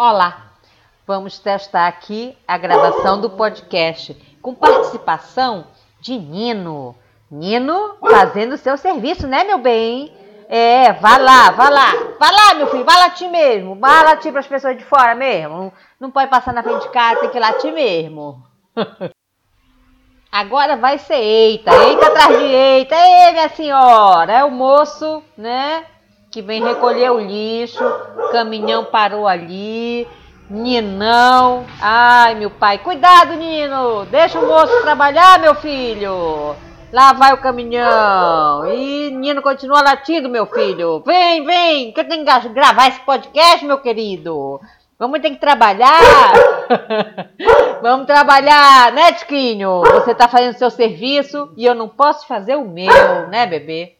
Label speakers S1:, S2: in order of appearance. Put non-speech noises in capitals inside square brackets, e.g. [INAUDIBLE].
S1: Olá, vamos testar aqui a gravação do podcast com participação de Nino. Nino fazendo seu serviço, né, meu bem? É, vá lá, vá lá, vá lá, meu filho, vá latir mesmo, vá latir para as pessoas de fora mesmo. Não, não pode passar na frente de casa, tem que latir mesmo. [LAUGHS] Agora vai ser eita, eita atrás de eita, ei, minha senhora, é o moço, né? Que vem recolher o lixo, caminhão parou ali, Ninão, ai meu pai, cuidado Nino, deixa o moço trabalhar meu filho, lá vai o caminhão, e Nino continua latindo meu filho, vem, vem, que eu tenho que gravar esse podcast meu querido, vamos ter que trabalhar, [LAUGHS] vamos trabalhar, né Tiquinho, você tá fazendo seu serviço e eu não posso fazer o meu, né bebê?